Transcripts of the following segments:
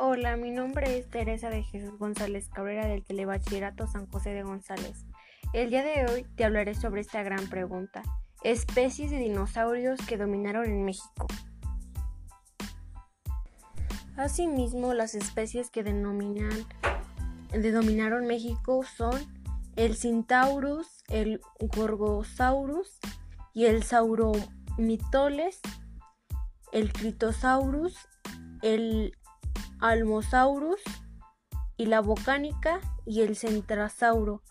Hola, mi nombre es Teresa de Jesús González Cabrera del Telebachillerato San José de González. El día de hoy te hablaré sobre esta gran pregunta. Especies de dinosaurios que dominaron en México. Asimismo, las especies que denominan, denominaron México son el Centaurus, el Gorgosaurus y el Sauromitoles, el Critosaurus, el Almosaurus y la Bocánica y el Centrasauro.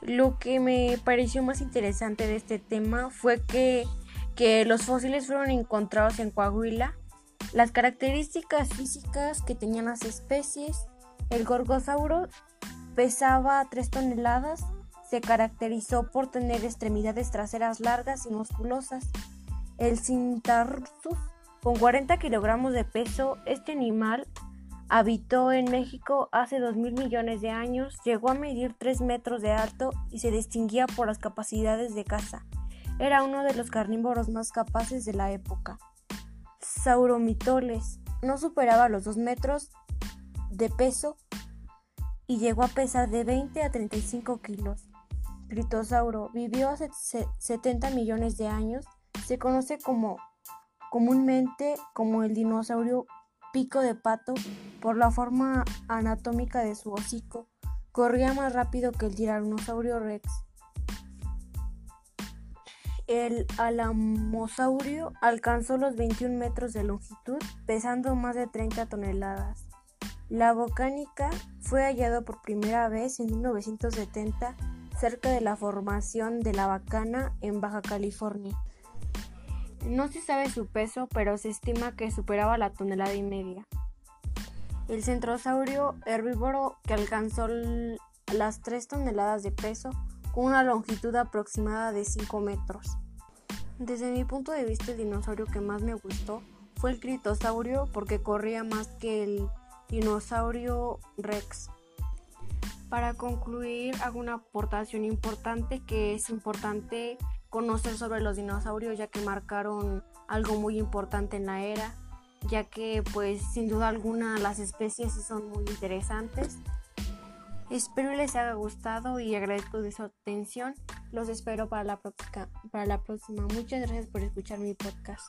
Lo que me pareció más interesante de este tema fue que, que los fósiles fueron encontrados en Coahuila, las características físicas que tenían las especies, el Gorgosauro pesaba 3 toneladas, se caracterizó por tener extremidades traseras largas y musculosas. El Cintarsus, con 40 kilogramos de peso, este animal habitó en México hace 2 mil millones de años, llegó a medir 3 metros de alto y se distinguía por las capacidades de caza. Era uno de los carnívoros más capaces de la época. Sauromitoles no superaba los 2 metros de peso y llegó a pesar de 20 a 35 kilos. Critosauro vivió hace 70 millones de años. Se conoce como comúnmente como el dinosaurio pico de pato por la forma anatómica de su hocico. Corría más rápido que el tiranosaurio rex. El alamosaurio alcanzó los 21 metros de longitud, pesando más de 30 toneladas. La volcánica fue hallado por primera vez en 1970 cerca de la formación de la Bacana en Baja California. No se sabe su peso, pero se estima que superaba la tonelada y media. El centrosaurio herbívoro que alcanzó las 3 toneladas de peso con una longitud aproximada de 5 metros. Desde mi punto de vista el dinosaurio que más me gustó fue el critosaurio porque corría más que el dinosaurio Rex. Para concluir, hago una aportación importante que es importante conocer sobre los dinosaurios ya que marcaron algo muy importante en la era, ya que pues sin duda alguna las especies son muy interesantes. Espero les haya gustado y agradezco de su atención. Los espero para la, próxima, para la próxima. Muchas gracias por escuchar mi podcast.